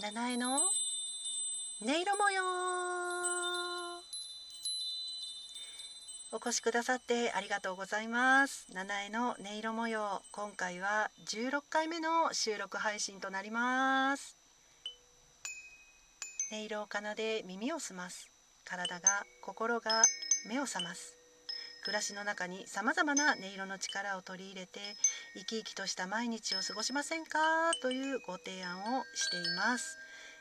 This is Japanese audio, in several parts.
七重の音色模様。お越しくださってありがとうございます。七重の音色模様。今回は16回目の収録配信となります。音色を奏で耳を澄ます。体が心が目を覚ます。暮らしの中にさまざまな音色の力を取り入れて生き生きとした毎日を過ごしませんか？というご提案をしています。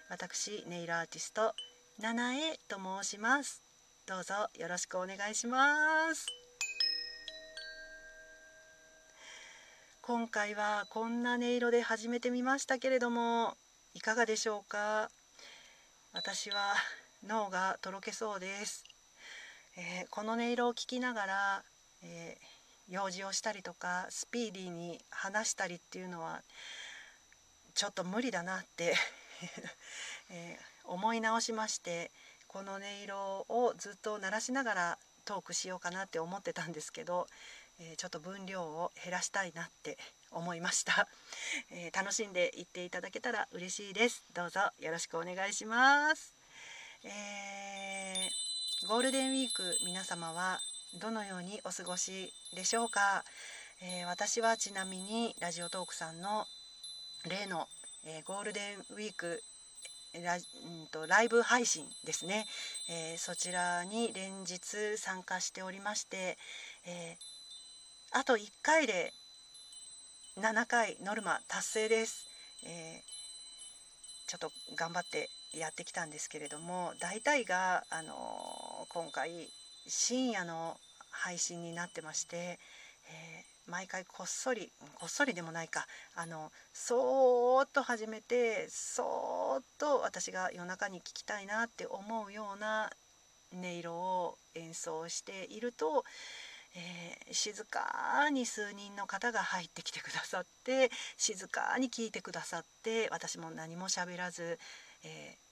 私ネイルアーティスト七重と申します。どうぞよろしくお願いします。今回はこんな音色で始めてみましたけれどもいかがでしょうか？私は脳がとろけそうです。えー、この音色を聞きながら、えー、用事をしたりとかスピーディーに話したりっていうのはちょっと無理だなって えー、思い直しましてこの音色をずっと鳴らしながらトークしようかなって思ってたんですけど、えちょっと分量を減らしたいなって思いました、え楽しんでいっていただけたら嬉しいです。どうぞよろしくお願いします、えーゴールデンウィーク皆様はどのようにお過ごしでしょうか、えー、私はちなみにラジオトークさんの例の、えー、ゴールデンウィークラ,、うんと、ライブ配信ですね、えー、そちらに連日参加しておりまして、えあと1回で7回ノルマ達成です、えちょっと頑張ってやってきたんですけれども大体が、あの今回深夜の配信になってまして、えー、毎回こっそりこっそりでもないかあのそーっと始めてそーっと私が夜中に聴きたいなって思うような音色を演奏していると、えー、静かに数人の方が入ってきてくださって静かに聴いてくださって私も何も喋らず、えー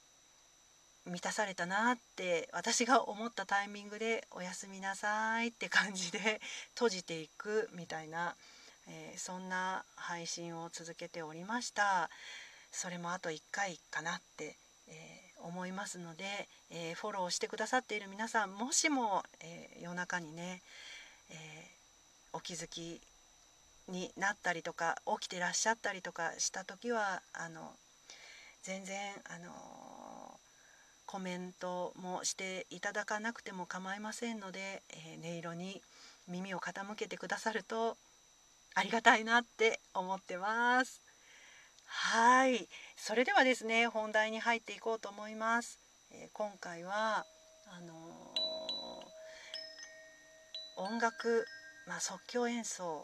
満たされたなって私が思ったタイミングで「おやすみなさい」って感じで 閉じていくみたいな、えー、そんな配信を続けておりました。それもあと1回かなって、えー、思いますので、え、フォローしてくださっている皆さんもしも、え夜中にね、えお気づきになったりとか起きてらっしゃったりとかした時はあの全然あのコメントもしていただかなくても構いませんので、えー、音色に耳を傾けてくださるとありがたいなって思ってます。はいそれではですね本題に入っていこうと思います。えー、今回はあのー、音楽、まあ、即興演奏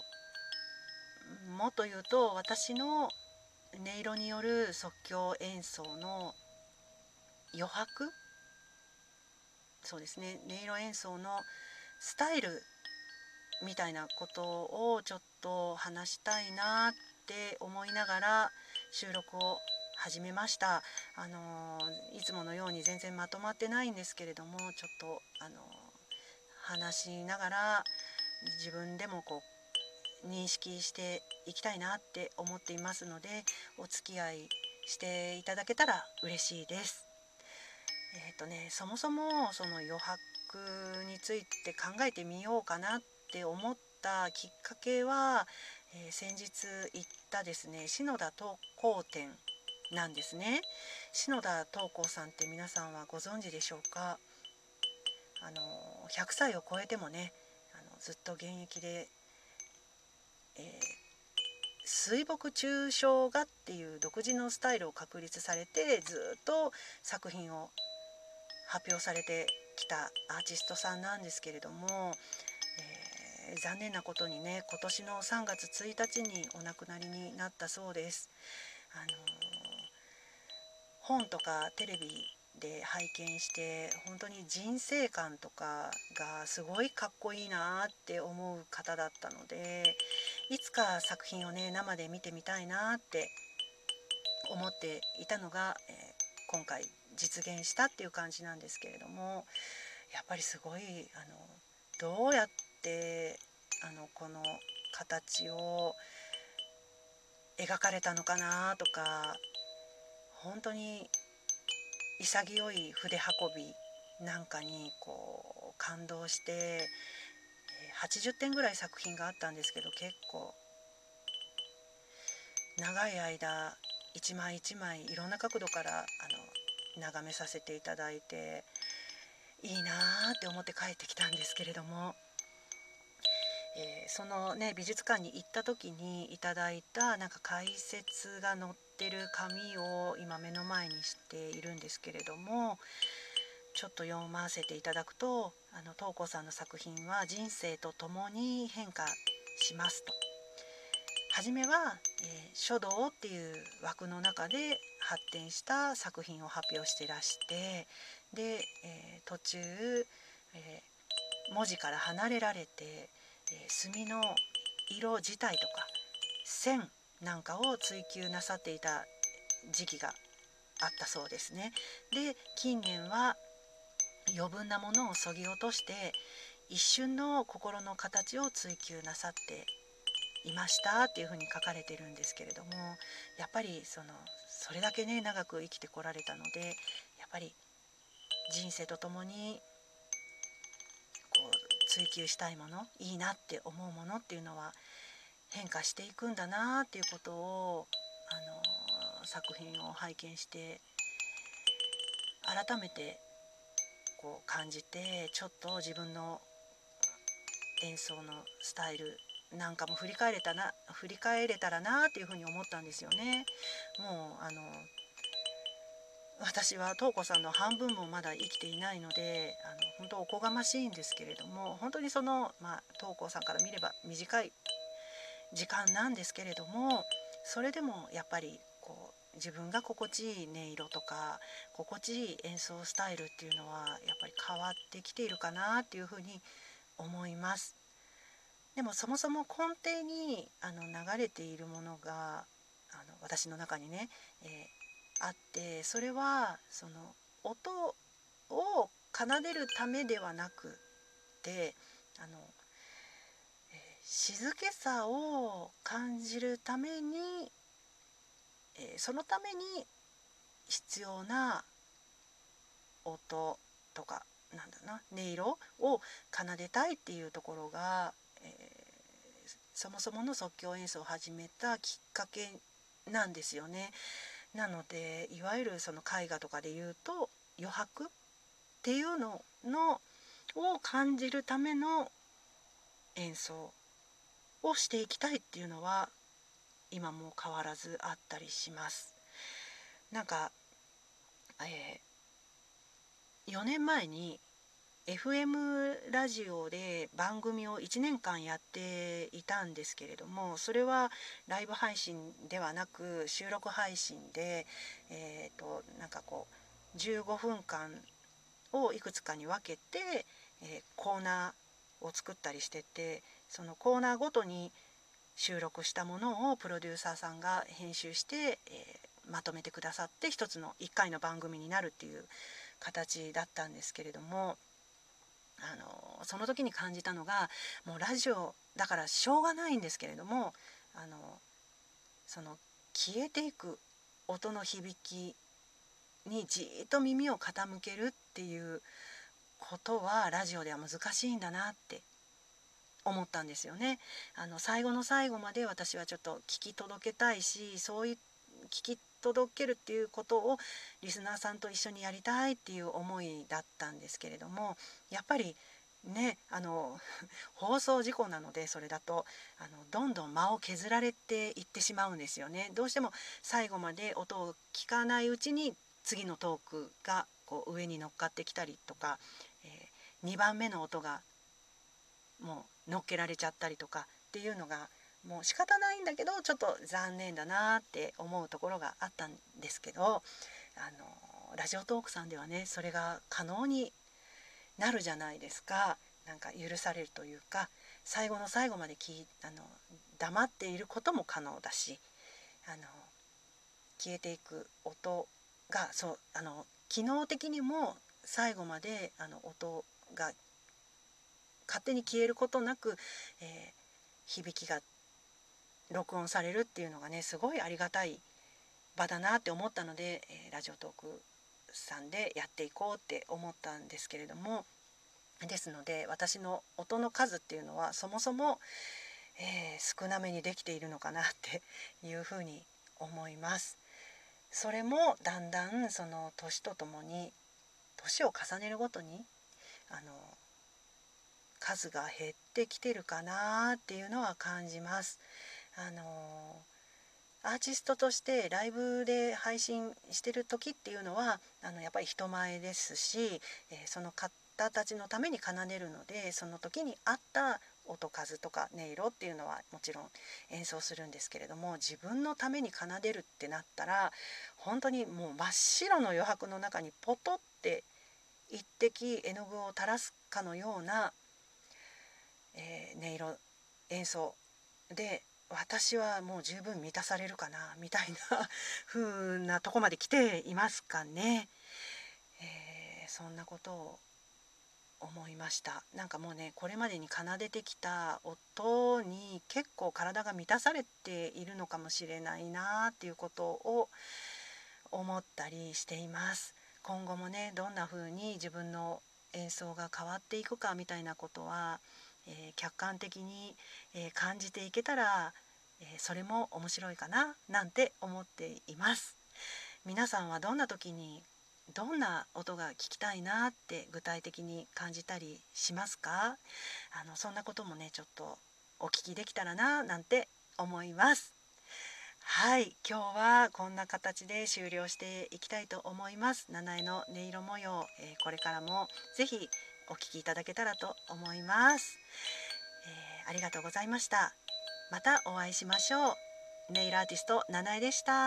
もっと言うと私の音色による即興演奏の余白？そうですね。音色演奏のスタイルみたいなことをちょっと話したいなって思いながら収録を始めました。あのいつものように全然まとまってないんですけれどもちょっとあの話しながら自分でもこう認識していきたいなって思っていますのでお付き合いしていただけたら嬉しいです。えーとね、そもそもその余白について考えてみようかなって思ったきっかけは、えー、先日行ったですね篠田東光展なんですね篠田東光さんって皆さんはご存知でしょうか？あの100歳を超えてもねあのずっと現役で、えー、水墨抽象画っていう独自のスタイルを確立されてずっと作品を発表されてきたアーティストさんなんですけれども、えー、残念なことにね今年の3月1日にお亡くなりになったそうです。あのー、本とかテレビで拝見して本当に人生観とかがすごいかっこいいなって思う方だったのでいつか作品をね生で見てみたいなって思っていたのが、えー、今回実現したっていう感じなんですけれどもやっぱりすごいあのどうやってあのこの形を描かれたのかなとか本当に潔い筆運びなんかにこう感動して80点ぐらい作品があったんですけど結構長い間一枚一枚いろんな角度からあの眺めさせていただいていいなーって思って帰ってきたんですけれども、えー、そのね美術館に行った時にいただいたなんか解説が載ってる紙を今目の前にしているんですけれどもちょっと読ませていただくとあの東子さんの作品は人生とともに変化しますと。初めは、えー、書道っていう枠の中で発展した作品を発表してらしてで、えー、途中、えー、文字から離れられて、え墨の色自体とか線なんかを追求なさっていた時期があったそうですね。で近年は余分なものをそぎ落として一瞬の心の形を追求なさっていましたっていうふうに書かれてるんですけれどもやっぱりそのそれだけね長く生きてこられたのでやっぱり人生とともに追求したいものいいなって思うものっていうのは変化していくんだなっていうことをあの作品を拝見して改めてこう感じてちょっと自分の演奏のスタイルなんかも振り返れたな振り返れたらなっていうふうに思ったんですよね。もうあの私は東子さんの半分もまだ生きていないのであの本当おこがましいんですけれども本当にその、まあ、東子さんから見れば短い時間なんですけれどもそれでもやっぱりこう自分が心地いい音色とか心地いい演奏スタイルっていうのはやっぱり変わってきているかなっていうふうに思います。でもそもそも根底にあの流れているものがあの私の中にね、えー、あってそれはその音を奏でるためではなくてあの、えー、静けさを感じるために、えー、そのために必要な音とかなんだな音色を奏でたいっていうところがそもそもの即興演奏を始めたきっかけなんですよね。なのでいわゆるその絵画とかで言うと余白っていうののを感じるための演奏をしていきたいっていうのは今も変わらずあったりします。なんか、えー、4年前に FM ラジオで番組を1年間やっていたんですけれどもそれはライブ配信ではなく収録配信で、えーと、なんかこう15分間をいくつかに分けて、えー、コーナーを作ったりしててそのコーナーごとに収録したものをプロデューサーさんが編集して、えー、まとめてくださって一つの1回の番組になるっていう形だったんですけれどもあのその時に感じたのがもうラジオだからしょうがないんですけれどもあのその消えていく音の響きにじっと耳を傾けるっていうことはラジオでは難しいんだなって思ったんですよね。あの最後の最後まで私はちょっと聞き届けたいしそういう聞き届けるっていうことをリスナーさんと一緒にやりたいっていう思いだったんですけれどもやっぱりねあの 放送事故なのでそれだとあのどんどん間を削られていってしまうんですよね。どうしても最後まで音を聞かないうちに次のトークがこう上に乗っかってきたりとか、えー、2番目の音がもう乗っけられちゃったりとかっていうのがもう仕方ないんだけどちょっと残念だなって思うところがあったんですけどあのラジオトークさんではねそれが可能になるじゃないですか。なんか許されるというか最後の最後まできあの黙っていることも可能だしあの消えていく音がそうあの機能的にも最後まであの音が勝手に消えることなく、えー、響きが録音されるっていうのがねすごいありがたい場だなって思ったので、えー、ラジオトークさんでやっていこうって思ったんですけれどもですので私の音の数っていうのはそもそも、えー、少なめにできているのかなっていうふうに思います。それもだんだんその年とともに年を重ねるごとにあの数が減ってきてるかなっていうのは感じます。あのアーティストとしてライブで配信してる時っていうのはあのやっぱり人前ですし、えー、その方たちのために奏でるのでその時に合った音数とか音色っていうのはもちろん演奏するんですけれども自分のために奏でるってなったら本当にもう真っ白の余白の中にポトって一滴絵の具を垂らすかのような、えー、音色演奏で私はもう十分満たされるかなみたいな 風なとこまで来ていますかね。えー、そんなことを思いましたなんかもうねこれまでに奏でてきた音に結構体が満たされているのかもしれないなっていうことを思ったりしています今後もねどんな風に自分の演奏が変わっていくかみたいなことはえー、客観的に、えー、感じていけたら、えそれも面白いかななんて思っています。皆さんはどんな時にどんな音が聞きたいなって具体的に感じたりしますか？あのそんなこともねちょっとお聞きできたらななんて思います。はい今日はこんな形で終了していきたいと思います。七重の音色模様、えー、これからもぜひお聞きいただけたらと思います、えー、ありがとうございました。またお会いしましょう。ネイルアーティスト七重でした。